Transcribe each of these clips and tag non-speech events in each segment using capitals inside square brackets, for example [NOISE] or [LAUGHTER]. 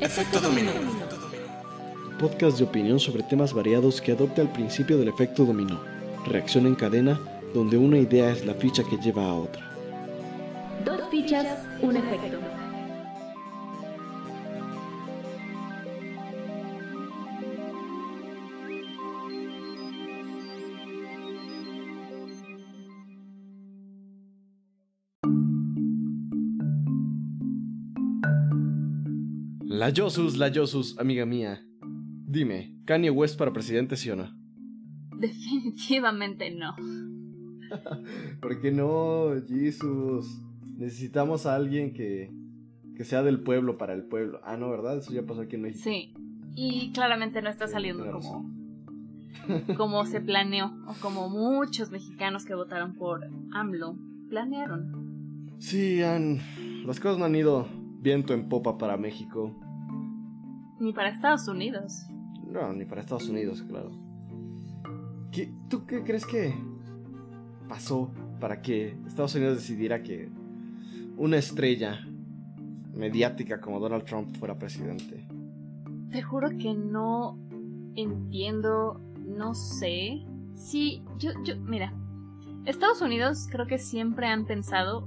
Efecto dominó. Podcast de opinión sobre temas variados que adopta el principio del efecto dominó. Reacción en cadena, donde una idea es la ficha que lleva a otra. Dos fichas, un efecto. La Yosus, la Yosus, amiga mía. Dime, ¿Kanye West para presidente sí o no? [LAUGHS] Definitivamente no. [LAUGHS] ¿Por qué no, Jesus? Necesitamos a alguien que, que sea del pueblo para el pueblo. Ah, no, ¿verdad? Eso ya pasó aquí en México. Sí. Y claramente no está saliendo como, [LAUGHS] como se planeó, o como muchos mexicanos que votaron por AMLO planearon. Sí, han... las cosas no han ido viento en popa para México. Ni para Estados Unidos. No, ni para Estados Unidos, claro. ¿Qué- ¿Tú qué crees que pasó para que Estados Unidos decidiera que una estrella mediática como Donald Trump fuera presidente? Te juro que no entiendo, no sé. Sí, yo, yo, mira, Estados Unidos creo que siempre han pensado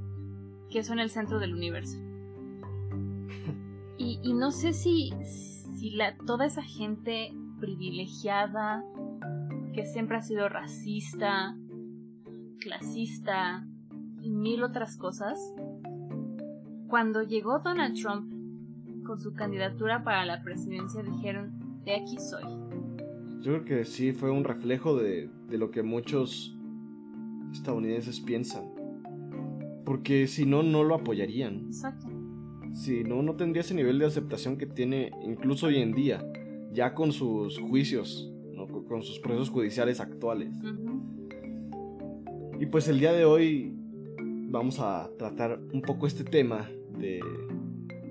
que son el centro del universo. [LAUGHS] Y, y no sé si, si la, toda esa gente privilegiada, que siempre ha sido racista, clasista y mil otras cosas, cuando llegó Donald Trump con su candidatura para la presidencia dijeron, de aquí soy. Yo creo que sí fue un reflejo de, de lo que muchos estadounidenses piensan. Porque si no, no lo apoyarían. Exacto. Si no, no tendría ese nivel de aceptación que tiene incluso hoy en día, ya con sus juicios, ¿no? con sus procesos judiciales actuales. Y pues el día de hoy vamos a tratar un poco este tema de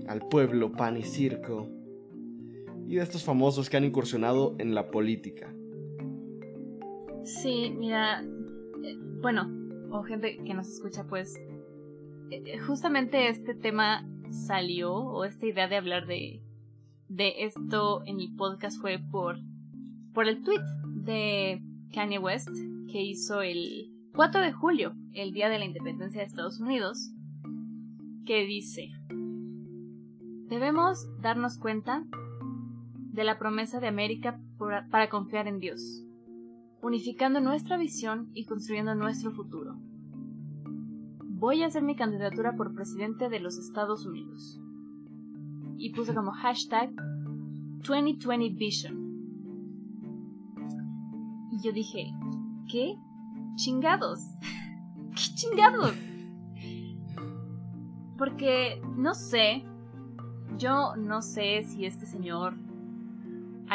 al pueblo, pan y circo. Y de estos famosos que han incursionado en la política. Sí, mira, eh, bueno, o gente que nos escucha, pues, eh, justamente este tema salió, o esta idea de hablar de, de esto en el podcast fue por, por el tweet de Kanye West que hizo el 4 de julio, el día de la independencia de Estados Unidos, que dice, debemos darnos cuenta de la promesa de América para confiar en Dios unificando nuestra visión y construyendo nuestro futuro. Voy a hacer mi candidatura por presidente de los Estados Unidos. Y puse como hashtag 2020 Vision. Y yo dije, ¿qué? Chingados. [LAUGHS] ¿Qué chingados? Porque no sé, yo no sé si este señor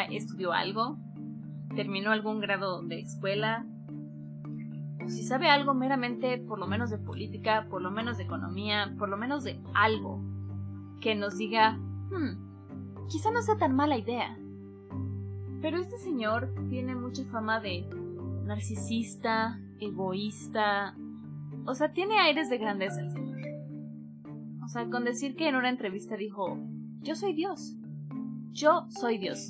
estudió algo, terminó algún grado de escuela, o si sabe algo meramente, por lo menos de política, por lo menos de economía, por lo menos de algo, que nos diga, hmm, quizá no sea tan mala idea. Pero este señor tiene mucha fama de narcisista, egoísta, o sea, tiene aires de grandeza el señor. O sea, con decir que en una entrevista dijo, yo soy Dios, yo soy Dios.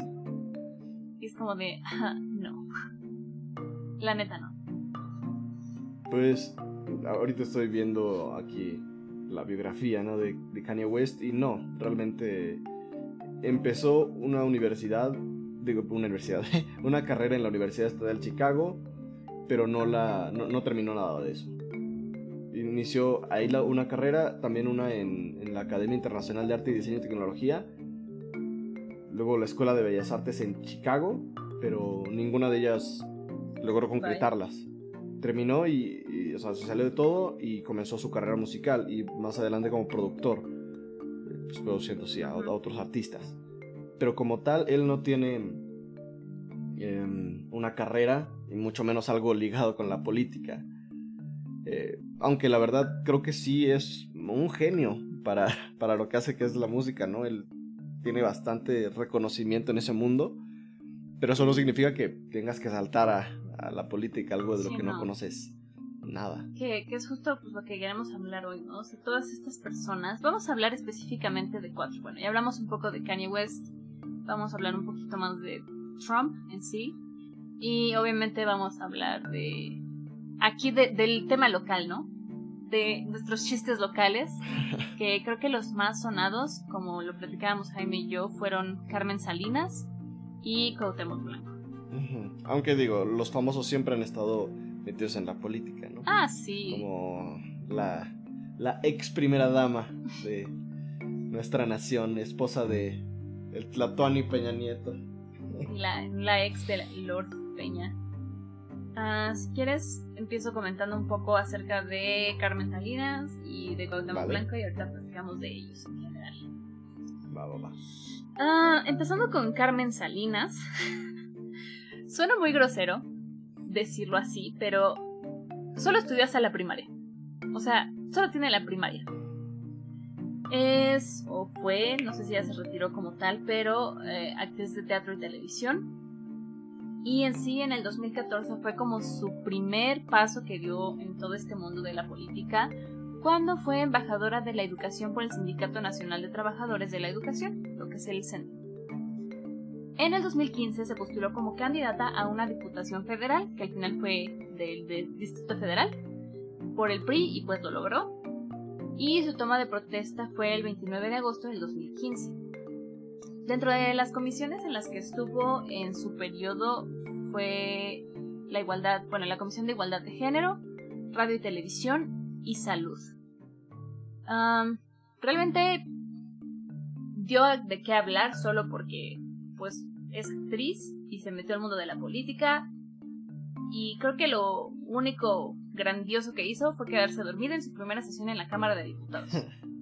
Y es como de, "Ah, [LAUGHS] no. La neta no. Pues ahorita estoy viendo aquí la biografía ¿no? de, de Kanye West y no, realmente empezó una universidad, digo, una universidad, [LAUGHS] una carrera en la Universidad Estatal de Chicago, pero no, la, no, no terminó nada de eso. Inició ahí la- una carrera, también una en, en la Academia Internacional de Arte y Diseño y Tecnología, luego la Escuela de Bellas Artes en Chicago, pero ninguna de ellas logró concretarlas terminó y, o sea, se salió de todo y comenzó su carrera musical y más adelante como productor, pues, produciendo sí, a, a otros artistas. Pero como tal, él no tiene em, una carrera y mucho menos algo ligado con la política. Eh, aunque la verdad creo que sí es un genio para, [LAUGHS] para lo que hace que es la música, ¿no? Él tiene bastante reconocimiento en ese mundo, pero eso no significa que tengas que saltar a, a la política algo de lo Sí, que no, no. conoces. nada. Que, que es justo pues, lo que queremos hablar hoy, ¿no? O sea, todas estas personas. Vamos a hablar específicamente de cuatro. Bueno, ya hablamos un poco de Kanye West. Vamos a hablar un poquito más de Trump en sí. Y obviamente vamos a hablar de. Aquí de- del tema local, ¿no? De nuestros chistes locales. [LAUGHS] Que creo que los más sonados, como lo platicábamos Jaime y yo, fueron Carmen Salinas y Cuauhtémoc Blanco. Aunque digo, los famosos siempre han estado metidos en la política, ¿no? Ah, sí. Como la, la ex primera dama de nuestra nación, esposa de el Tlatoani Peña Nieto. la, la ex de la- Lord Peña. Ah, si quieres, empiezo comentando un poco acerca de Carmen Salinas y de Cuauhtémoc Vale. Blanco y ahorita platicamos de ellos en general. Va, va, va. Ah, empezando con Carmen Salinas. [LAUGHS] Suena muy grosero decirlo así, pero solo estudió hasta la primaria. O sea, solo tiene la primaria. Es, o fue, no sé si ya se retiró como tal, pero eh, actriz de teatro y televisión. Y en sí, en el 2014 fue como su primer paso que dio en todo este mundo de la política, cuando fue embajadora de la educación por el Sindicato Nacional de Trabajadores de la Educación, lo que es el CEN. En el 2015 se postuló como candidata a una diputación federal, que al final fue del, del Distrito Federal, por el PRI y pues lo logró. Y su toma de protesta fue el 29 de agosto del 2015. Dentro de las comisiones en las que estuvo en su periodo fue la igualdad, bueno, la Comisión de Igualdad de Género, Radio y Televisión y Salud. Am, realmente dio de qué hablar solo porque pues es actriz y se metió al mundo de la política y creo que lo único grandioso que hizo fue quedarse dormida en su primera sesión en la Cámara de Diputados. [LAUGHS]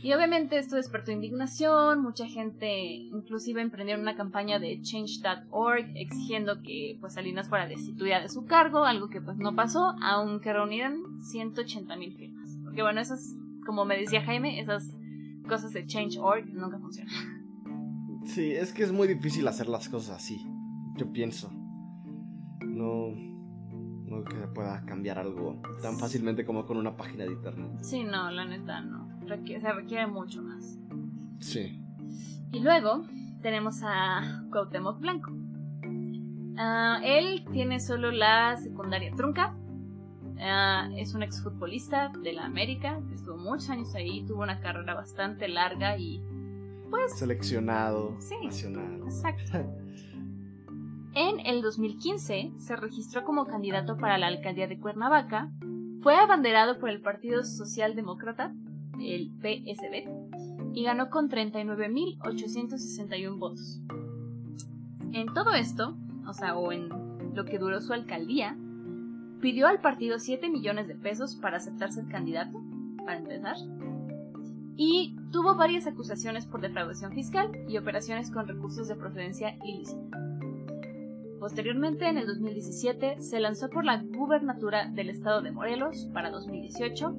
Y obviamente esto despertó indignación, mucha gente inclusive emprendieron una campaña de change.org exigiendo que pues Salinas fuera destituida de su cargo, algo que pues no pasó, aunque reunieron 180 mil firmas. Porque bueno, esas, como me decía Jaime, esas cosas de change.org nunca funcionan. Sí, es que es muy difícil hacer las cosas así. Yo pienso. No. No que se pueda cambiar algo tan fácilmente como con una página de internet. Sí, no, la neta no. Requiere- se requiere mucho más. Sí. Y luego tenemos a Cuauhtémoc Blanco. Ah, él tiene solo la secundaria trunca. Ah, es un exfutbolista de la América. Estuvo muchos años ahí. Tuvo una carrera bastante larga y. Pues. Seleccionado Sí. nacional. Exacto. [LAUGHS] En el 2015 se registró como candidato para la alcaldía de Cuernavaca. Fue abanderado por el Partido Socialdemócrata, el PSB, y ganó con 39.861 votos. En todo esto, o sea, o en lo que duró su alcaldía, pidió al partido 7 millones de pesos para aceptar ser candidato, para empezar, y tuvo varias acusaciones por defraudación fiscal y operaciones con recursos de procedencia ilícita. Posteriormente, en el 2017, se lanzó por la gubernatura del estado de Morelos para 2018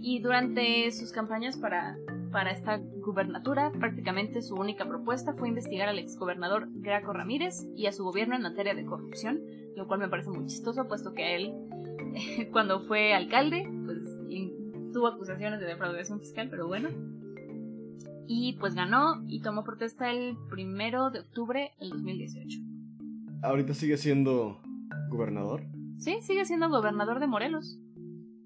y durante sus campañas para, para esta gubernatura, prácticamente su única propuesta fue investigar al exgobernador Graco Ramírez y a su gobierno en materia de corrupción, lo cual me parece muy chistoso, puesto que él, [LAUGHS] cuando fue alcalde, pues tuvo acusaciones de defraudación fiscal, pero bueno. Y pues ganó y tomó protesta el primero de octubre del 2018. Ahorita sigue siendo gobernador. Sí, sigue siendo gobernador de Morelos.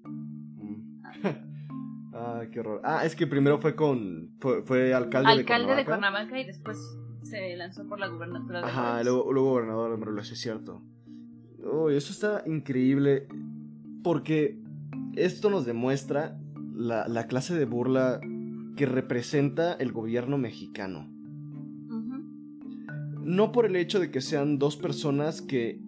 Mm. [LAUGHS] ah, qué horror. Ah, es que primero fue con. Fue, fue alcalde, Alcalde de de Cuernavaca. Cuernavaca y después se lanzó por la gubernatura de Ajá, Morelos. luego, luego gobernador de Morelos, es cierto. Uy, eso está increíble. Porque esto nos demuestra la, la clase de burla que representa el gobierno mexicano. No por el hecho de que sean dos personas que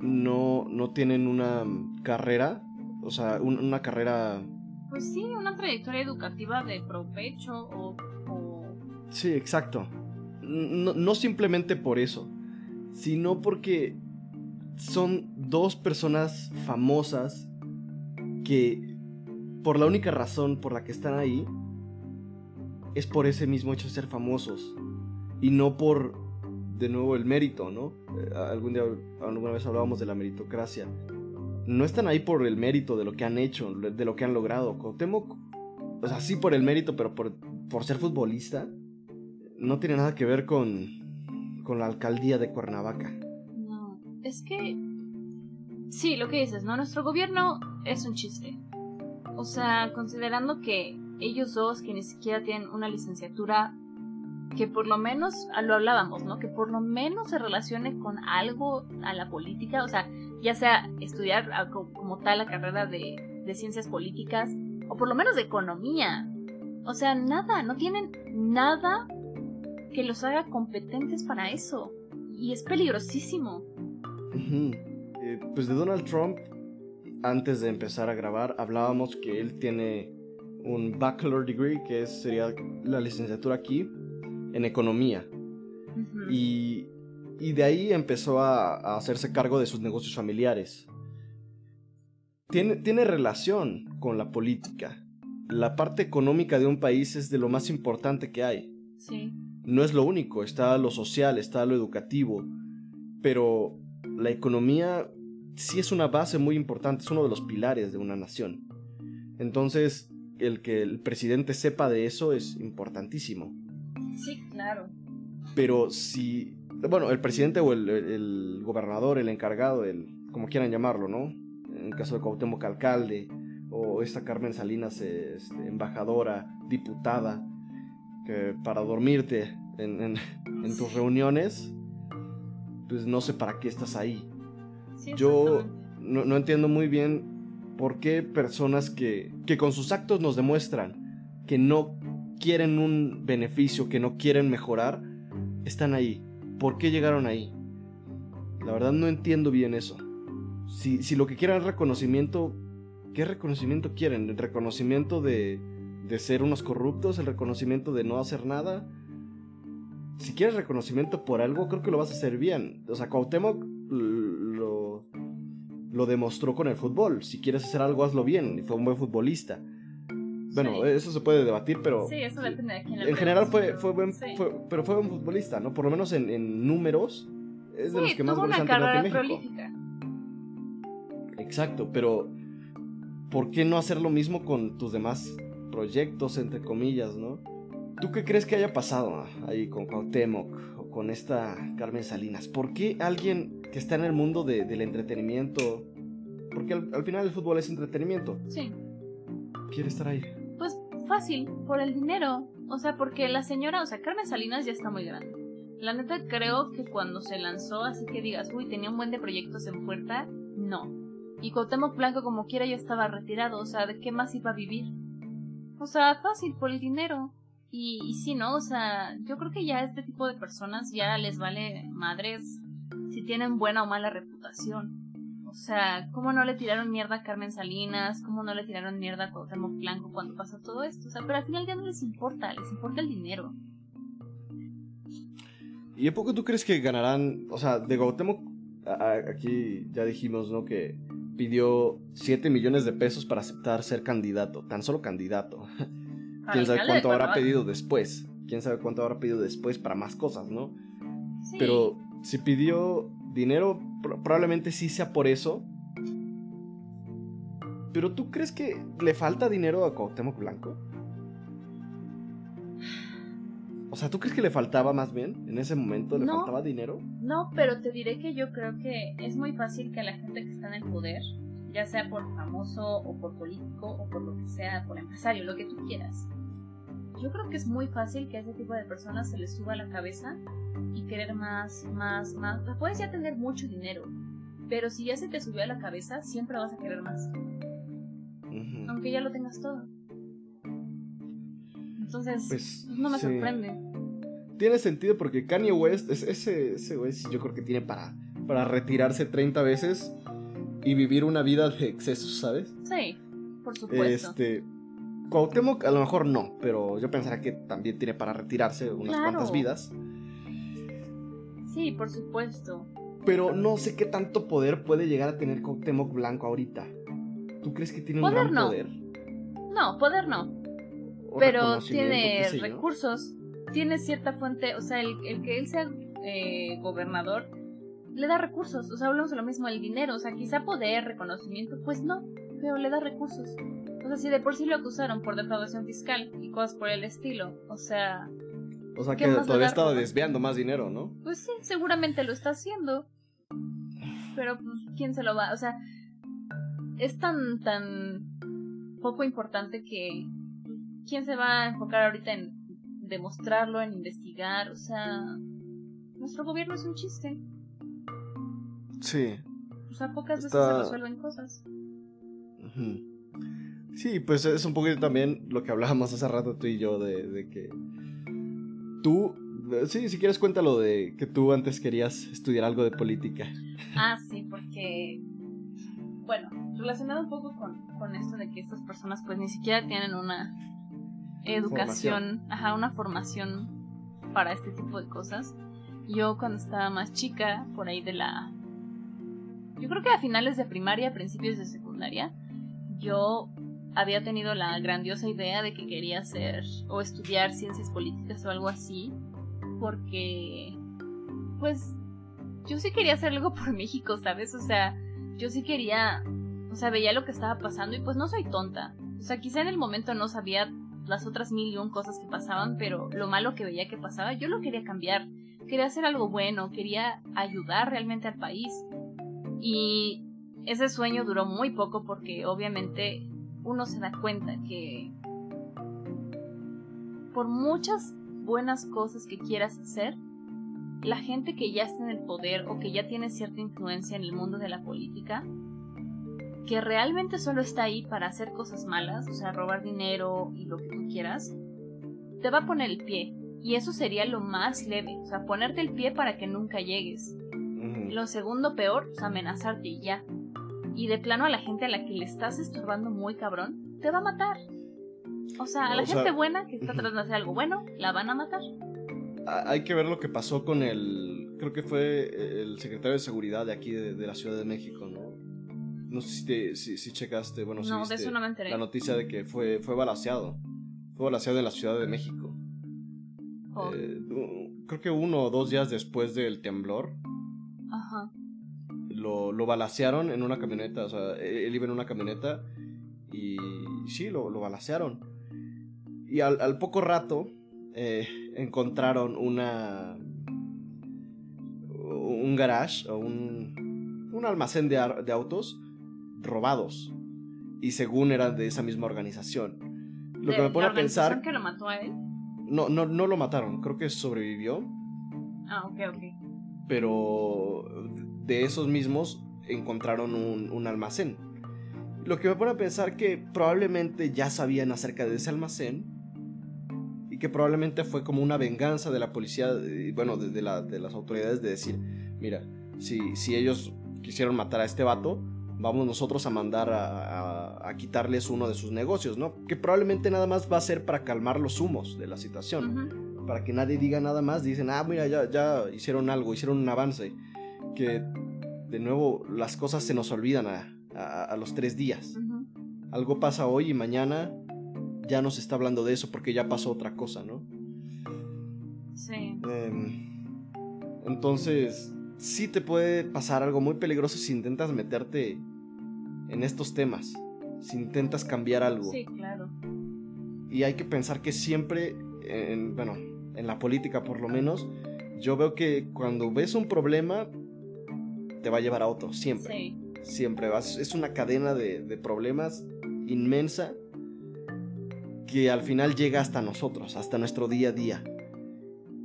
no, no tienen una carrera, o sea, un- una carrera... Pues sí, una trayectoria educativa de provecho o, o- Sí, exacto. No, no simplemente por eso, sino porque son dos personas famosas que por la única razón por la que están ahí es por ese mismo hecho de ser famosos y no por de nuevo el mérito, ¿no? Eh, algún día alguna vez hablábamos de la meritocracia. no están ahí por el mérito de lo que han hecho, de lo que han logrado. Cuauhtémoc, o sea, sí por el mérito, pero por, por ser futbolista, no tiene nada que ver con, con la alcaldía de Cuernavaca. Es que... Sí, lo que dices, ¿no? Nuestro gobierno es un chiste. O sea, considerando que ellos dos, que ni siquiera tienen una licenciatura, que por lo menos, lo hablábamos, ¿no? Que por lo menos se relacione con algo a la política, o sea, ya sea estudiar como tal la carrera de, de ciencias políticas, o por lo menos de economía. O sea, nada, no tienen nada que los haga competentes para eso. Y es peligrosísimo. Eh, pues de Donald Trump, antes de empezar a grabar, hablábamos que él tiene un bachelor degree, que sería la licenciatura aquí, en economía. y, y, de ahí empezó a, a, hacerse cargo de sus negocios familiares. Tiene, tiene relación con la política. La parte económica de un país es de lo más importante que hay. Sí no es lo único, está lo social, está lo educativo, pero la economía sí es una base muy importante, es uno de los pilares de una nación. Entonces, el que el presidente sepa de eso es importantísimo. Sí, claro. Pero si, bueno, el presidente o el, gobernador, el encargado, el, como quieran llamarlo, ¿no? En el caso de Cuauhtémoc, alcalde, o esta Carmen Salinas, este, embajadora, diputada, que para dormirte en, tus reuniones, pues no sé para qué estás ahí. Yo no, entiendo muy bien por qué personas que, que con sus actos nos demuestran que no quieren un beneficio, que no quieren mejorar, están ahí. ¿Por qué llegaron ahí? La verdad no entiendo bien eso. Si, si lo que quieren es reconocimiento, ¿qué reconocimiento quieren? ¿El reconocimiento de, de ser unos corruptos, el reconocimiento de no hacer nada. Si quieres reconocimiento por algo, creo que lo vas a hacer bien. O sea, Cuauhtémoc lo, lo demostró con el fútbol. Si quieres hacer algo, hazlo bien. Y fue un buen futbolista. Bueno, eso se puede debatir, pero. Sí, eso depende de quién En general fue, fue buen. pero fue un futbolista, ¿no? Por lo menos en, números. Es de los que más goles han tenido en México. Exacto, pero. ¿Por qué no hacer lo mismo con tus demás proyectos, entre comillas, ¿no? ¿Tú qué crees que haya pasado ahí con Cuauhtémoc o con esta Carmen Salinas? ¿Por qué alguien que está en el mundo del entretenimiento, porque al, final el fútbol es entretenimiento, sí. quiere estar ahí? Pues fácil, por el dinero. O sea, porque la señora, o sea, Carmen Salinas ya está muy grande. La neta creo que cuando se lanzó, así que digas, uy, tenía un buen de proyectos en puerta, no. Y Cuauhtémoc Blanco como quiera ya estaba retirado, o sea, ¿de qué más iba a vivir? O sea, fácil, por el dinero. Y, y sí, ¿no? O sea, yo creo que ya este tipo de personas ya les vale madres si tienen buena o mala reputación. O sea, ¿cómo no le tiraron mierda a Carmen Salinas? ¿Cómo no le tiraron mierda a Cuauhtémoc Blanco cuando pasó todo esto? O sea, pero al final ya no les importa, les importa el dinero. ¿Y a poco tú crees que ganarán? O sea, de Cuauhtémoc, aquí ya dijimos, ¿no? Que pidió 7 millones de pesos para aceptar ser candidato, tan solo candidato. [LAUGHS] ¿Quién sabe cuánto habrá pedido después? ¿Quién sabe cuánto habrá pedido después para más cosas, no? Pero si pidió dinero, probablemente sí sea por eso. Pero ¿tú crees que le falta dinero a Cuauhtémoc Blanco? O sea, ¿tú crees que le faltaba más bien? En ese momento le faltaba dinero. No, pero te diré que yo creo que es muy fácil que a la gente que está en el poder, ya sea por famoso o por político o por lo que sea, por empresario, lo que tú quieras. Yo creo que es muy fácil que a ese tipo de personas se les suba la cabeza y querer más, más, más. Puedes ya tener mucho dinero, pero si ya se te subió a la cabeza, siempre vas a querer más. Aunque ya lo tengas todo. Entonces, pues, no me sorprende. Tiene sentido porque Kanye West, ese, ese güey, yo creo que tiene para, para retirarse 30 veces y vivir una vida de excesos, ¿sabes? Sí, por supuesto. Este. Cuauhtémoc a lo mejor no, pero yo pensaría que también tiene para retirarse unas cuantas vidas. Sí, por supuesto. Pero no sé qué tanto poder puede llegar a tener Cuauhtémoc Blanco ahorita. ¿Tú crees que tiene un gran poder? No, poder no pero tiene recursos, tiene cierta fuente, o sea, el, que él sea eh, gobernador le da recursos. O sea, hablamos de lo mismo, el dinero. O sea, quizá poder, reconocimiento, pues no, pero le da recursos. O sea, si de por sí lo acusaron por defraudación fiscal y cosas por el estilo, o sea... O sea, que todavía estaba desviando más dinero, ¿no? Pues sí, seguramente lo está haciendo. Pero, pues, ¿quién se lo va? O sea, es tan, tan poco importante que... ¿Quién se va a enfocar ahorita en demostrarlo, en investigar? O sea, nuestro gobierno es un chiste. Sí. O sea, pocas veces se resuelven cosas. Sí, pues es un poquito también lo que hablábamos hace rato tú y yo de, que tú, sí, si quieres cuéntalo de que tú antes querías estudiar algo de política. Ah, sí, porque, bueno, relacionado un poco con, con esto de que estas personas pues ni siquiera tienen una educación, ajá, una formación para este tipo de cosas. Yo cuando estaba más chica, por ahí de la... Yo creo que a finales de primaria, principios de secundaria, yo había tenido la grandiosa idea de que quería hacer o estudiar ciencias políticas o algo así, porque, pues, yo sí quería hacer algo [LAUGHS] por México, ¿sabes? O sea, yo sí quería, o sea, veía lo que estaba pasando y pues no soy tonta. O sea, quizá en el momento no sabía las otras mil y un cosas que pasaban, pero lo malo que veía que pasaba, yo lo quería cambiar. Quería hacer algo bueno, quería ayudar realmente al país. Y ese sueño duró muy poco porque obviamente uno se da cuenta que por muchas buenas cosas que quieras hacer, la gente que ya está en el poder o que ya tiene cierta influencia en el mundo de la política, que realmente solo está ahí para hacer cosas malas, o sea, robar dinero y lo que tú quieras, te va a poner el pie. Y eso sería lo más leve, o sea, ponerte el pie para que nunca llegues. Lo segundo peor, es amenazarte y ya y de plano a la gente a la que le estás estorbando muy cabrón, te va a matar. O sea, a la gente buena que está tratando de hacer algo bueno, la van a matar. Hay que ver lo que pasó con el. Creo que fue el secretario de seguridad de aquí, de, la Ciudad de México, ¿no? No sé si, si, checaste, bueno, no, de eso no me enteré. la noticia de que fue, fue balaseado. Fue balaseado en la Ciudad de México. Oh. Eh, creo que uno o dos días después del temblor. Lo, lo balacearon en una camioneta, o sea, él iba en una camioneta y sí, lo, lo balacearon. Y al, poco rato eh, encontraron una... un garage o un, un almacén de, de autos robados. Y según eran de esa misma organización. Lo que me pone a pensar... que lo mató a él? No, no, no lo mataron, creo que sobrevivió. Ah, ok, ok. Pero de esos mismos encontraron un, almacén. Lo que me pone a pensar que probablemente ya sabían acerca de ese almacén y que probablemente fue como una venganza de la policía, bueno, de, de, las autoridades de decir, mira, si, si ellos quisieron matar a este vato, vamos nosotros a mandar a, a, quitarles uno de sus negocios, ¿no? Que probablemente nada más va a ser para calmar los humos de la situación. Para que nadie diga nada más, dicen, ah, mira, ya, ya hicieron algo, hicieron un avance que de nuevo las cosas se nos olvidan a, los tres días. Algo pasa hoy y mañana ya no se está hablando de eso porque ya pasó otra cosa, ¿no? Sí. Em, entonces, sí te puede pasar algo muy peligroso si intentas meterte en estos temas, si intentas cambiar algo. Sí, claro. Y hay que pensar que siempre, en, bueno, en la política por lo menos, yo veo que cuando ves un problema, te va a llevar a otro, siempre. Sí. Siempre. Vas, es una cadena de, problemas inmensa que al final llega hasta nosotros, hasta nuestro día a día.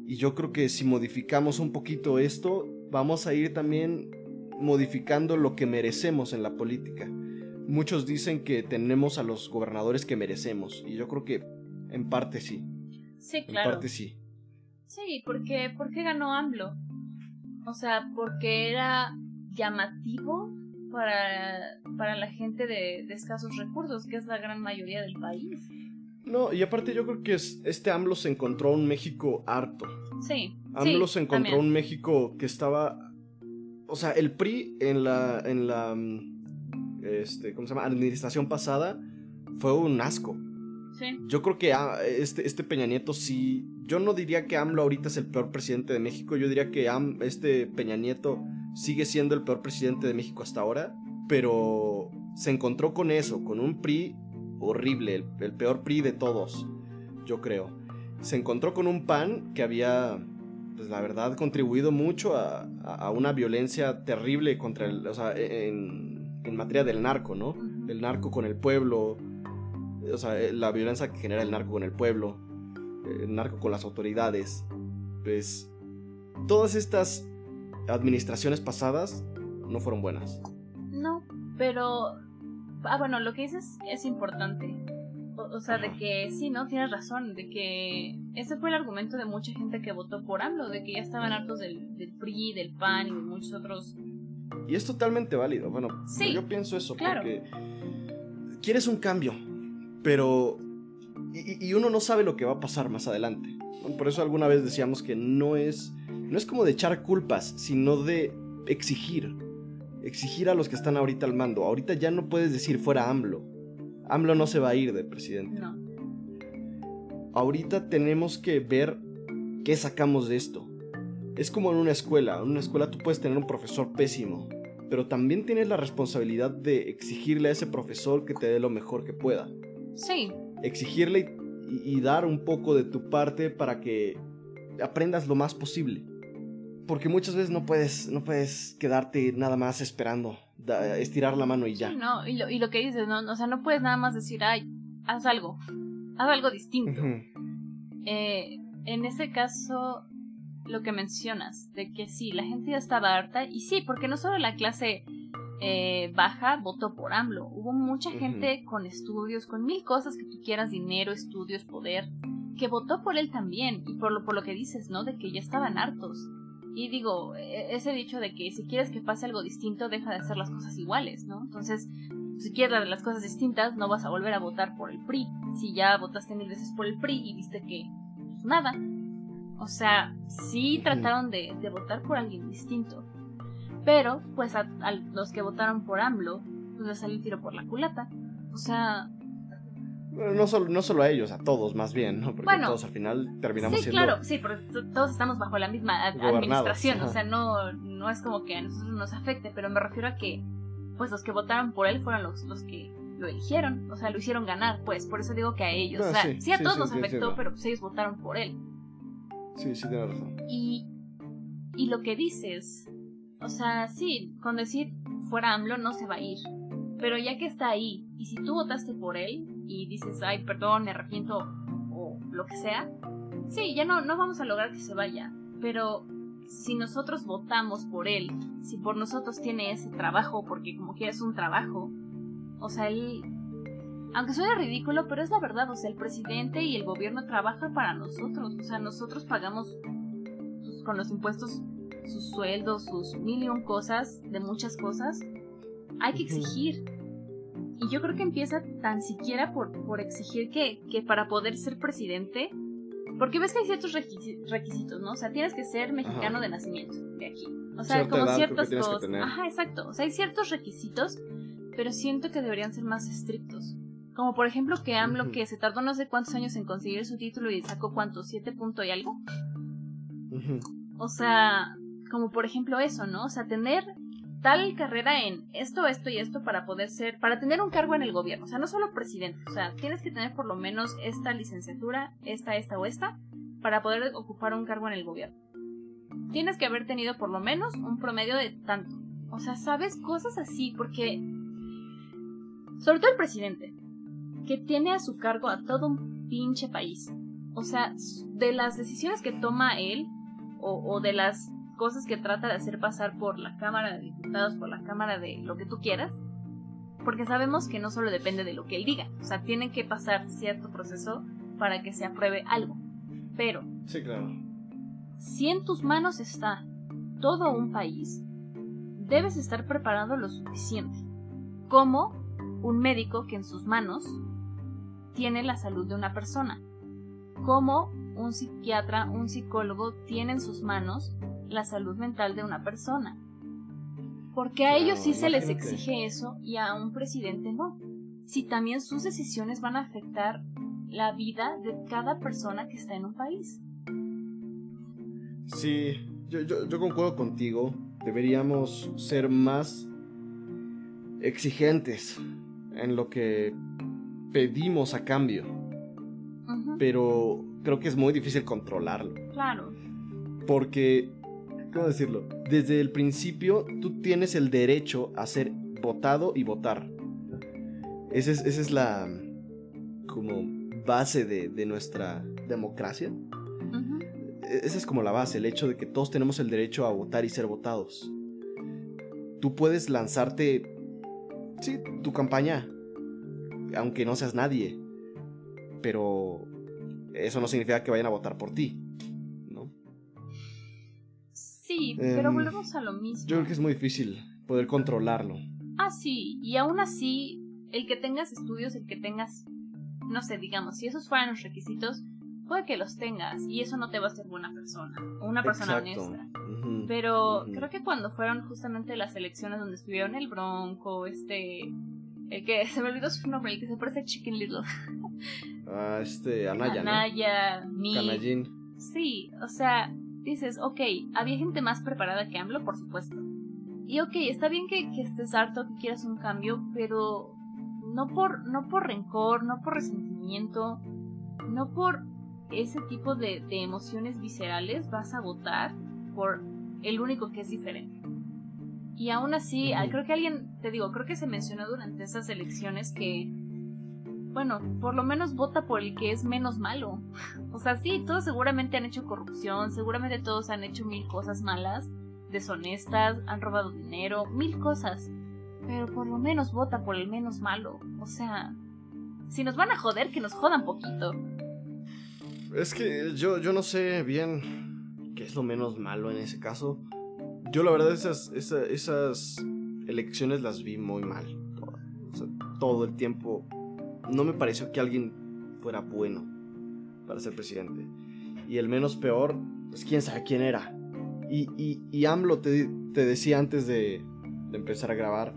Y yo creo que si modificamos un poquito esto, vamos a ir también modificando lo que merecemos en la política. Muchos dicen que tenemos a los gobernadores que merecemos, y yo creo que en parte sí. Sí, claro. En parte sí. Sí, porque ¿por qué ganó AMLO? O sea, porque era llamativo para, para la gente de, escasos recursos, que es la gran mayoría del país. No, y aparte yo creo que este AMLO se encontró un México harto. Sí. AMLO se encontró un México que estaba... O sea, el PRI en la... En la este, ¿Cómo se llama? Administración pasada fue un asco. Sí. Yo creo que ah, este, este Peña Nieto sí... Yo no diría que AMLO ahorita es el peor presidente de México. Yo diría que este Peña Nieto sigue siendo el peor presidente de México hasta ahora, pero se encontró con eso, con un PRI horrible, el, peor PRI de todos, yo creo. Se encontró con un PAN que había, pues la verdad, contribuido mucho a, una violencia terrible contra el, o sea, en, en materia del narco, ¿no? El narco con el pueblo, o sea, la violencia que genera el narco con el pueblo, el narco con las autoridades, pues todas estas administraciones pasadas no fueron buenas. No, pero... Ah, bueno, lo que dices es importante. O, sea, de que sí, ¿no? Tienes razón, de que ese fue el argumento de mucha gente que votó por AMLO, de que ya estaban hartos del, del PRI, del PAN y de muchos otros. Y es totalmente válido. Bueno, yo pienso eso, porque quieres un cambio, pero... Y, y, uno no sabe lo que va a pasar más adelante. Por eso alguna vez decíamos que no es no es como de echar culpas, sino de exigir. Exigir a los que están ahorita al mando. Ahorita ya no puedes decir fuera AMLO. AMLO no se va a ir de presidente. No. Ahorita tenemos que ver qué sacamos de esto. Es como en una escuela. En una escuela tú puedes tener un profesor pésimo, pero también tienes la responsabilidad de exigirle a ese profesor que te dé lo mejor que pueda. Sí. Exigirle y, y dar un poco de tu parte para que aprendas lo más posible porque muchas veces no puedes, no puedes quedarte nada más esperando, estirar la mano y ya. no, y lo, y lo que dices, ¿no? O sea, no puedes nada más decir, ay, haz algo, haz algo distinto. Eh, en ese caso, lo que mencionas, de que sí, la gente ya estaba harta, y sí, porque no solo la clase eh, baja votó por AMLO, hubo mucha gente con estudios, con mil cosas que tú quieras, dinero, estudios, poder, que votó por él también, y por lo, por lo que dices, ¿no? De que ya estaban hartos. Y digo, e-, ese dicho de que si quieres que pase algo distinto, deja de hacer las cosas iguales, ¿no? Entonces, si quieres las cosas distintas, no vas a volver a votar por el PRI. Si ya votaste mil veces por el PRI y viste que pues, nada. O sea, sí trataron de, votar por alguien distinto. Pero, pues a, los que votaron por AMLO, pues les salió el tiro por la culata. O sea, no solo, no solo a ellos, a todos más bien, ¿no? Porque todos al final terminamos sí, claro, sí, porque todos estamos bajo la misma administración, o sea, no, no es como que a nosotros nos afecte, pero me refiero a que, pues los que votaron por él fueron los, los que lo eligieron, o sea, lo hicieron ganar, pues, por eso digo que a ellos, o sea, sí, a todos nos afectó, pero pues ellos votaron por él. Sí, sí, tienes razón. Y, y lo que dices, o sea, sí, con decir fuera AMLO no se va a ir, pero ya que está ahí, y si tú votaste por él y dices, ay, perdón, me arrepiento o lo que sea, sí, ya no, no vamos a lograr que se vaya. Pero si nosotros votamos por él, si por nosotros tiene ese trabajo, porque como que es un trabajo, o sea, él, aunque suene ridículo, pero es la verdad, o sea, el presidente y el gobierno trabajan para nosotros, o sea, nosotros pagamos pues, con los impuestos sus sueldos, sus mil y un cosas, de muchas cosas, hay que exigir. Y yo creo que empieza tan siquiera por, por exigir que, que para poder ser presidente, porque ves que hay ciertos requisitos, ¿no? O sea, tienes que ser mexicano de nacimiento, de aquí. O sea, como ciertas cosas. Ajá, exacto. O sea, hay ciertos requisitos, pero siento que deberían ser más estrictos. Como por ejemplo que AMLO, que se tardó no sé cuántos años en conseguir su título y sacó cuántos, siete puntos y algo. O sea, como por ejemplo eso, ¿no? O sea, tener tal carrera en esto, esto y esto para poder ser, para tener un cargo en el gobierno. O sea, no solo presidente, o sea, tienes que tener por lo menos esta licenciatura, esta, esta o esta, para poder ocupar un cargo en el gobierno. Tienes que haber tenido por lo menos un promedio de tanto. O sea, sabes cosas así, porque... Sobre todo el presidente, que tiene a su cargo a todo un pinche país. O sea, de las decisiones que toma él, o, o de las cosas que trata de hacer pasar por la Cámara de Diputados, por la Cámara de lo que tú quieras, porque sabemos que no solo depende de lo que él diga, o sea, tiene que pasar cierto proceso para que se apruebe algo. Pero, sí, claro. si en tus manos está todo un país, debes estar preparado lo suficiente, como un médico que en sus manos tiene la salud de una persona, como un psiquiatra, un psicólogo tiene en sus manos la salud mental de una persona. Porque a ellos sí se les exige eso y a un presidente no. Si también sus decisiones van a afectar la vida de cada persona que está en un país. Sí, yo, yo, concuerdo contigo deberíamos ser más exigentes en lo que pedimos a cambio. Pero creo que es muy difícil controlarlo. Claro. Porque, ¿cómo decirlo? Desde el principio tú tienes el derecho a ser votado y votar. Esa es, esa es la como base de, nuestra democracia. Esa es como la base, el hecho de que todos tenemos el derecho a votar y ser votados. Tú puedes lanzarte, sí, tu campaña, aunque no seas nadie, pero eso no significa que vayan a votar por ti. Sí, pero em, volvemos a lo mismo. Yo creo que es muy difícil poder controlarlo. Ah, sí, y aún así, el que tengas estudios, el que tengas, no sé, digamos, si esos fueran los requisitos, puede que los tengas y eso no te va a hacer buena persona o una persona honesta. Pero creo que cuando fueron justamente las elecciones donde estuvieron el Bronco, este, el que [LAUGHS] se me olvidó su nombre, el que se parece a Chicken Little. Ah, este, Anaya. Anaya, ¿no? Sí, o sea, dices, ok, había gente más preparada que AMLO, por supuesto. Y ok, está bien que, que estés harto, que quieras un cambio, pero no por, no por rencor, no por resentimiento, no por ese tipo de, emociones viscerales vas a votar por el único que es diferente. Y aún así, creo que alguien, te digo, creo que se mencionó durante esas elecciones que, bueno, por lo menos vota por el que es menos malo. [LAUGHS] O sea, sí, todos seguramente han hecho corrupción, seguramente todos han hecho mil cosas malas, deshonestas, han robado dinero, mil cosas. Pero por lo menos vota por el menos malo. O sea, si nos van a joder, que nos jodan poquito. Es que yo, yo no sé bien qué es lo menos malo en ese caso. Yo la verdad esas, esas, elecciones las vi muy mal. todo el tiempo. No me pareció que alguien fuera bueno para ser presidente. Y el menos peor, pues quién sabe quién era. Y, y, y AMLO te, te decía antes de, de empezar a grabar,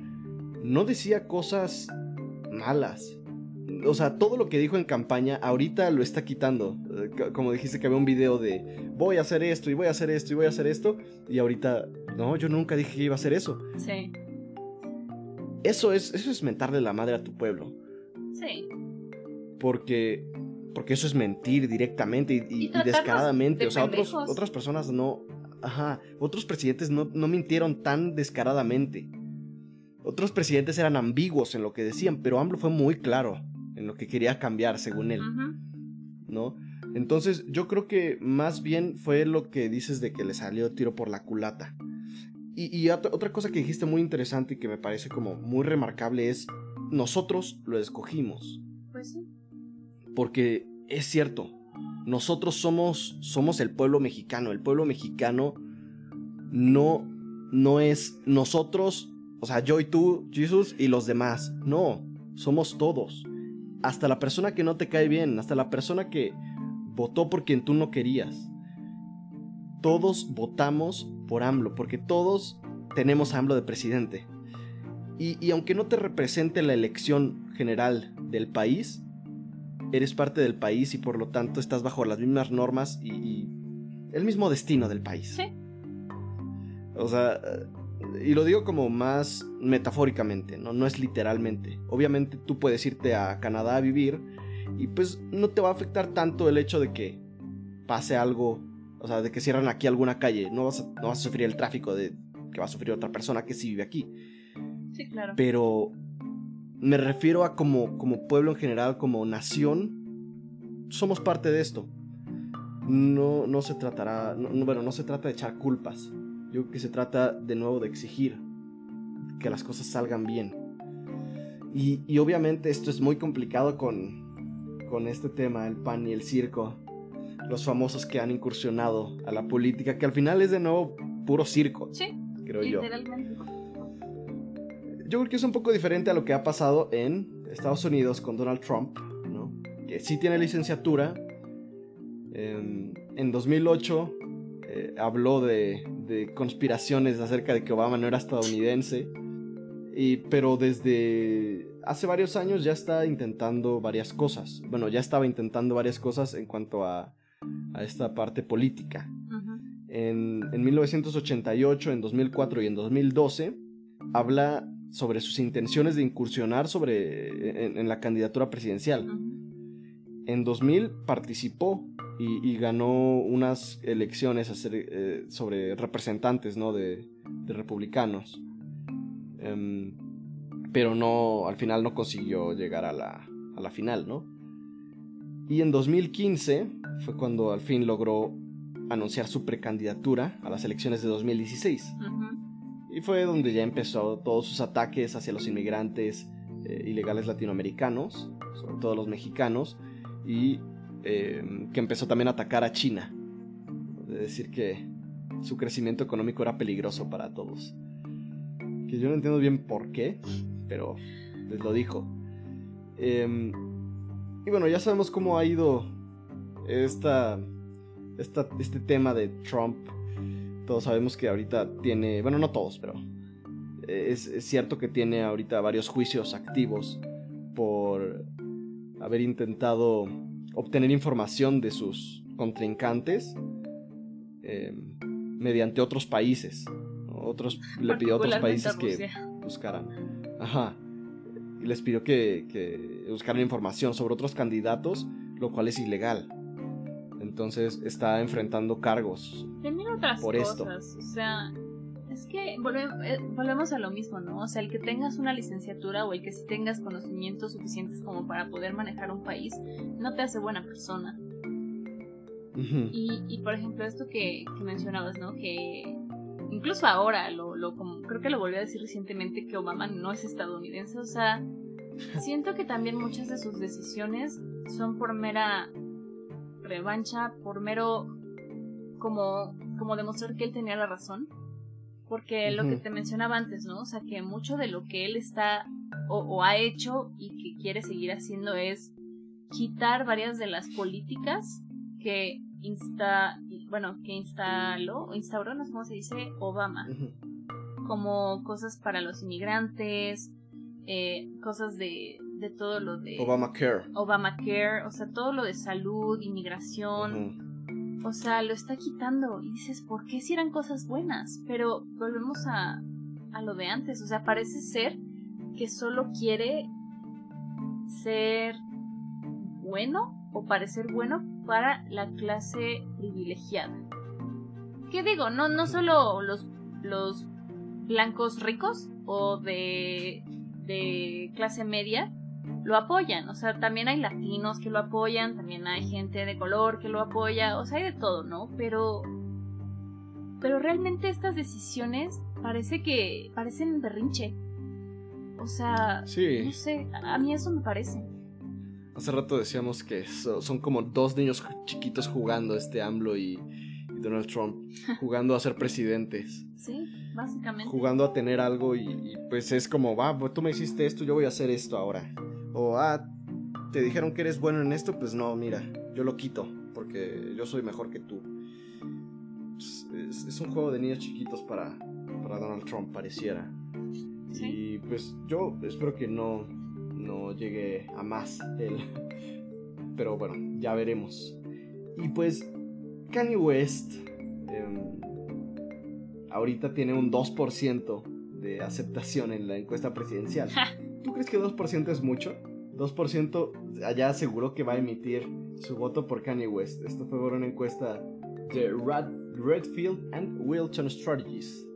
no decía cosas malas o sea, todo lo que dijo en campaña, ahorita lo está quitando. Eh, como dijiste que había un video de voy a hacer esto y voy a hacer esto y voy a hacer esto. Y ahorita, no, yo nunca dije que iba a hacer eso. Sí. Eso es, eso es mentarle la madre a tu pueblo. Sí. Porque, porque eso es mentir directamente y, descaradamente. o sea, otras personas no. Ajá. Otros presidentes no, no mintieron tan descaradamente. Otros presidentes eran ambiguos en lo que decían, pero AMLO fue muy claro en lo que quería cambiar, según él. ¿No? Entonces, yo creo que más bien fue lo que dices de que le salió tiro por la culata. Y, otra cosa que dijiste muy interesante y que me parece como muy remarcable es, nosotros lo escogimos. Pues sí. Porque es cierto, nosotros somos, somos el pueblo mexicano. El pueblo mexicano no, no es nosotros, o sea, yo y tú, Jesús, y los demás. No, somos todos hasta la persona que no te cae bien, hasta la persona que votó por quien tú no querías. Todos votamos por AMLO, porque todos tenemos a AMLO de presidente. Y, aunque no te represente la elección general del país, eres parte del país y por lo tanto estás bajo las mismas normas y, y el mismo destino del país. Sí. O sea, y lo digo como más metafóricamente, ¿no? no es literalmente. Obviamente tú puedes irte a Canadá a vivir y pues no te va a afectar tanto el hecho de que pase algo, o sea, de que cierran aquí alguna calle. No vas a, no vas a sufrir el tráfico de que va a sufrir otra persona que sí vive aquí. Sí, claro. Pero me refiero a como, como pueblo en general, como nación, somos parte de esto. No, no se tratará, bueno, no se trata de echar culpas yo creo que se trata de nuevo de exigir que las cosas salgan bien. Y, obviamente esto es muy complicado con, con este tema, el pan y el circo. Los famosos que han incursionado a la política, que al final es de nuevo puro circo. Sí, creo literalmente. yo. Yo creo que es un poco diferente a lo que ha pasado en Estados Unidos con Donald Trump, ¿no? Que sí tiene licenciatura. En, en 2008 eh, habló de, conspiraciones acerca de que Obama no era estadounidense. Y, pero desde hace varios años ya está intentando varias cosas. Bueno, ya estaba intentando varias cosas en cuanto a, esta parte política. En, en 1988, en 2004 y en 2012 habla sobre sus intenciones de incursionar sobre, en, en la candidatura presidencial. En 2000 participó y, y ganó unas elecciones ser, eh, sobre representantes ¿no? de, de republicanos. Em, pero no, al final no consiguió llegar a la, a la final, ¿no? Y en 2015 fue cuando al fin logró anunciar su precandidatura a las elecciones de 2016. Ujú. Y fue donde ya empezó todos sus ataques hacia los inmigrantes eh, ilegales latinoamericanos, sobre todo los mexicanos, y eh, que empezó también a atacar a China. Es decir, que su crecimiento económico era peligroso para todos. Que yo no entiendo bien por qué, pero les lo dijo. Em, y bueno, ya sabemos cómo ha ido esta, esta, este tema de Trump todos sabemos que ahorita tiene, bueno, no todos, pero es, es, cierto que tiene ahorita varios juicios activos por haber intentado obtener información de sus contrincantes eh, mediante otros países. Otros, le pidió a otros países que buscaran. Ajá. Y les pidió que, que buscaran información sobre otros candidatos, lo cual es ilegal. Entonces está enfrentando cargos. También otras por cosas, esto. o sea, es que volve- eh, volvemos a lo mismo, ¿no? O sea, el que tengas una licenciatura o el que sí tengas conocimientos suficientes como para poder manejar un país, no te hace buena persona. Y, y por ejemplo, esto que, que mencionabas, ¿no? Que incluso ahora, lo, lo como, creo que lo volví a decir recientemente, que Obama no es estadounidense, o sea, siento que también muchas de sus decisiones son por mera revancha, por mero como, como demostrar que él tenía la razón. Porque lo que te mencionaba antes, ¿no? O sea, que mucho de lo que él está o, o ha hecho y que quiere seguir haciendo es quitar varias de las políticas que insta, bueno, que instaló, o instauró, no sé cómo se dice, Obama como cosas para los inmigrantes, eh, cosas de, de todo lo de Obamacare. Obamacare, o sea, todo lo de salud, inmigración, o sea, lo está quitando y dices, ¿por qué si eran cosas buenas? Pero volvemos a, a lo de antes, o sea, parece ser que solo quiere ser bueno o parecer bueno para la clase privilegiada. ¿Qué digo? No, no solo los, los blancos ricos o de, de clase media lo apoyan, o sea, también hay latinos que lo apoyan, también hay gente de color que lo apoya, o sea, hay de todo, ¿no? Pero pero realmente estas decisiones parece que parecen berrinche. O sea, Sí. no sé, a mí eso me parece. Hace rato decíamos que so- son como dos niños chiquitos jugando, este AMLO y, y Donald Trump, [LAUGHS] jugando a ser presidentes, Sí, básicamente. jugando a tener algo y, y, pues es como, va, pues tú me hiciste esto, yo voy a hacer esto ahora. O, ah, te dijeron que eres bueno en esto, pues no, mira, yo lo quito, porque yo soy mejor que tú. Es, es- es un juego de niños chiquitos para, para Donald Trump, pareciera. Sí. Y pues yo espero que no, no llegue a más él. Pero bueno, ya veremos. Y pues Kanye West em, ahorita tiene un 2% de aceptación en la encuesta presidencial. ¿Tú crees que 2% es mucho? 2% allá aseguró que va a emitir su voto por Kanye West. Esto fue por una encuesta de Rad- Redfield and Wilton Strategies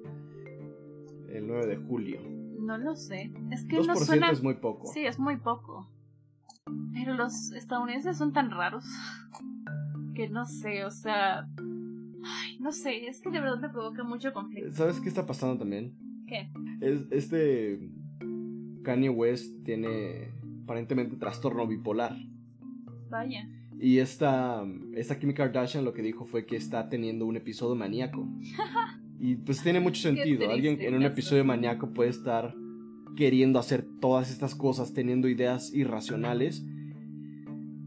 el 9 de julio. No lo sé. Es que 2% no suena. es muy poco. Sí, es muy poco. Pero los estadounidenses son tan raros [LAUGHS] que no sé, o sea. Ay, no sé, es que de verdad me provoca mucho conflicto. ¿Sabes qué está pasando también? ¿Qué? Es, este Kanye West tiene aparentemente trastorno bipolar. Vaya. Y esta, esta Kim Kardashian lo que dijo fue que está teniendo un episodio maníaco. [LAUGHS] Y pues tiene mucho sentido. Alguien en un caso. episodio maníaco puede estar queriendo hacer todas estas cosas, teniendo ideas irracionales.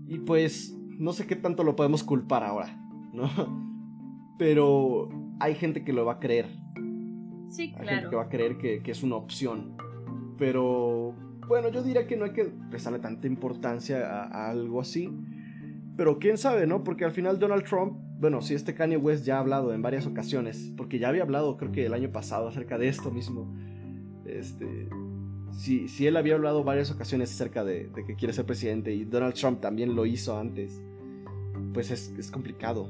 Y pues no sé qué tanto lo podemos culpar ahora, ¿no? [LAUGHS] Pero hay gente que lo va a creer. Sí, Hay gente que va claro. a creer que, que es una opción. Pero bueno, yo diría que no hay que prestarle tanta importancia a, algo así. Pero quién sabe, ¿no? Porque al final Donald Trump bueno, si este Kanye West ya ha hablado en varias ocasiones, porque ya había hablado creo que el año pasado acerca de esto mismo, este, si, él había hablado varias ocasiones acerca de, que quiere ser presidente y Donald Trump también lo hizo antes, pues es, es complicado.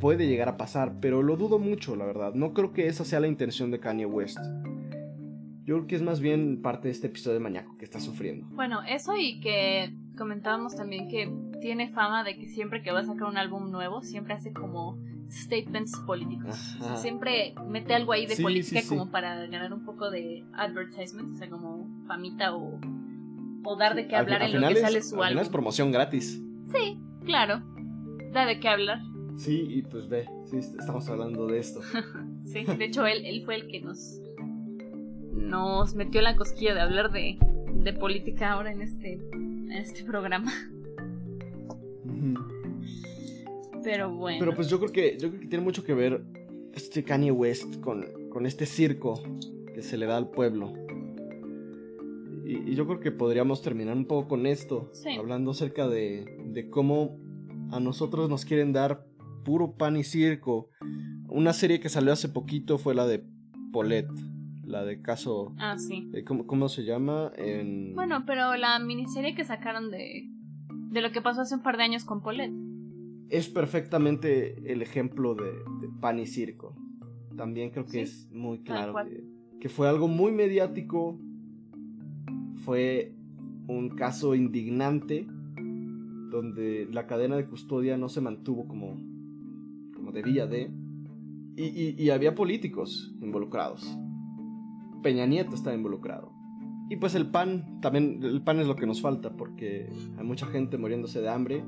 Puede llegar a pasar, pero lo dudo mucho, la verdad. No creo que esa sea la intención de Kanye West. Yo creo que es más bien parte de este episodio de maníaco que está sufriendo. Bueno, eso y que comentábamos también que tiene fama de que siempre que va a sacar un álbum nuevo, siempre hace como statements políticos. siempre mete algo ahí de política como para ganar un poco de advertisement, o sea, como famita o, o dar de qué hablar en lo que sale su álbum. es promoción gratis. Sí, claro. Da de qué hablar. Sí, y pues ve, sí, estamos hablando de esto. [LAUGHS] sí, de hecho él, él fue el que nos nos metió la cosquilla de hablar de, de política ahora en este, en este programa. Pero bueno. Pero pues yo creo que yo creo que tiene mucho que ver este Kanye West con, con este circo que se le da al pueblo. Y, yo creo que podríamos terminar un poco con esto, hablando acerca de, de cómo a nosotros nos quieren dar puro pan y circo. Una serie que salió hace poquito fue la de Paulette la de caso. Ah, sí. Eh, ¿cómo, se llama? Bueno, pero la miniserie que sacaron de, de lo que pasó hace un par de años con Paulette. Es perfectamente el ejemplo de, pan y circo. También creo que es muy claro que, fue algo muy mediático. Fue un caso indignante donde la cadena de custodia no se mantuvo como, como debía de. y había políticos involucrados. Peña Nieto está involucrado. Y pues el pan, también el pan es lo que nos falta porque hay mucha gente muriéndose de hambre,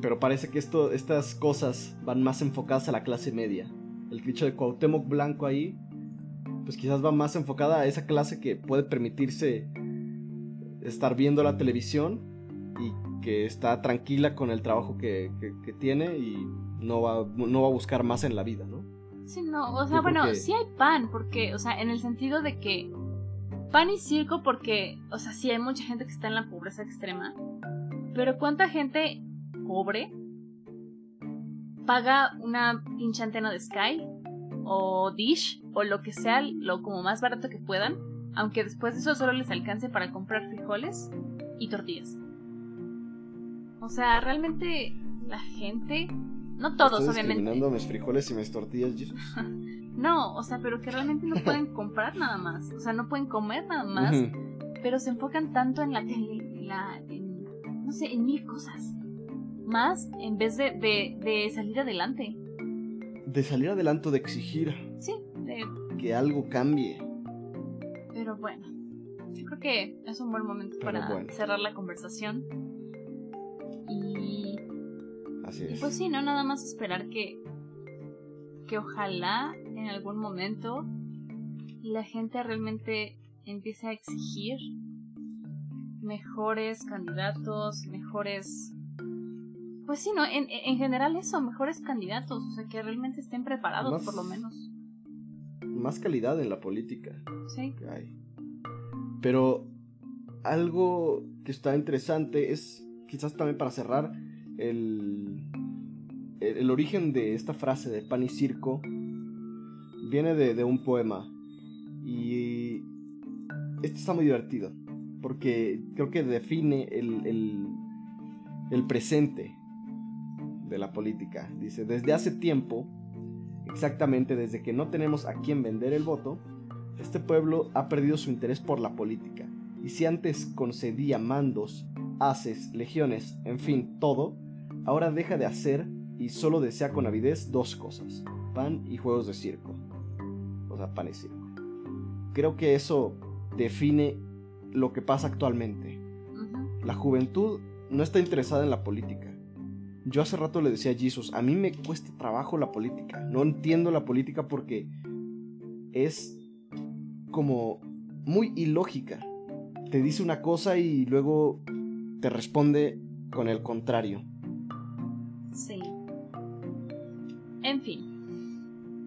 pero parece que esto, estas cosas van más enfocadas a la clase media. El dicho de Cuauhtémoc Blanco ahí, pues quizás va más enfocada a esa clase que puede permitirse estar viendo la televisión y que está tranquila con el trabajo que, que tiene y no va, no va a buscar más en la vida, ¿no? Sí, no, o sea, bueno, sí hay pan, porque, o sea, en el sentido de que pan y circo, porque, o sea, sí hay mucha gente que está en la pobreza extrema, pero ¿cuánta gente pobre paga una pinche antena de Sky o Dish o lo que sea, lo como más barato que puedan, aunque después de eso solo les alcance para comprar frijoles y tortillas? O sea, realmente la gente no todos, ¿Estás obviamente. mis frijoles y mis tortillas, [LAUGHS] no, o sea, pero que realmente no pueden [LAUGHS] comprar nada más. O sea, no pueden comer nada más. Pero se enfocan tanto en la tele, la, no sé, en mil cosas. Más en vez de, de, salir adelante. De salir adelante, de exigir. Sí, de... Que algo cambie. Pero bueno, yo creo que es un buen momento para cerrar la conversación. Y pues sí, no nada más esperar que que ojalá en algún momento la gente realmente empiece a exigir mejores candidatos, mejores pues sí, no, en, en general eso, mejores candidatos, o sea, que realmente estén preparados por lo menos. Más calidad en la política. Sí. Pero algo que está interesante es, quizás también para cerrar, el, el origen de esta frase de pan y circo viene de, un poema. Y esto está muy divertido. Porque creo que define el, el, presente de la política. Dice, desde hace tiempo, exactamente desde que no tenemos a quien vender el voto, este pueblo ha perdido su interés por la política. Y si antes concedía mandos, haces, legiones, en fin, todo, ahora deja de hacer y solo desea con avidez dos cosas, pan y juegos de circo. O sea, pan y circo. Creo que eso define lo que pasa actualmente. La juventud no está interesada en la política. Yo hace rato le decía a Jesus, a mí me cuesta trabajo la política. No entiendo la política porque es como muy ilógica. Te dice una cosa y luego te responde con el contrario.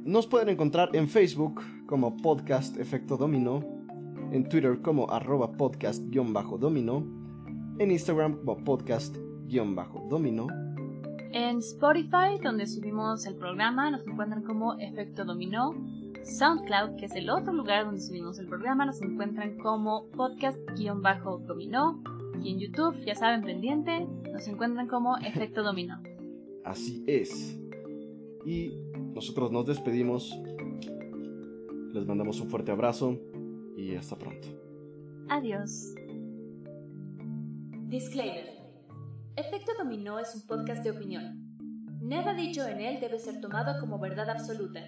Nos pueden encontrar en Facebook como Podcast Efecto Dominó, en Twitter como arroba podcast-domino, en Instagram como podcast-domino En Spotify, donde subimos el programa, nos encuentran como Efecto Dominó. SoundCloud, que es el otro lugar donde subimos el programa, nos encuentran como podcast-dominó. Y en YouTube, ya saben, pendiente, nos encuentran como Efecto Dominó. [LAUGHS] Así es. Y nosotros nos despedimos. Les mandamos un fuerte abrazo y hasta pronto. Adiós. Disclaimer. Efecto Dominó es un podcast de opinión. Nada dicho en él debe ser tomado como verdad absoluta.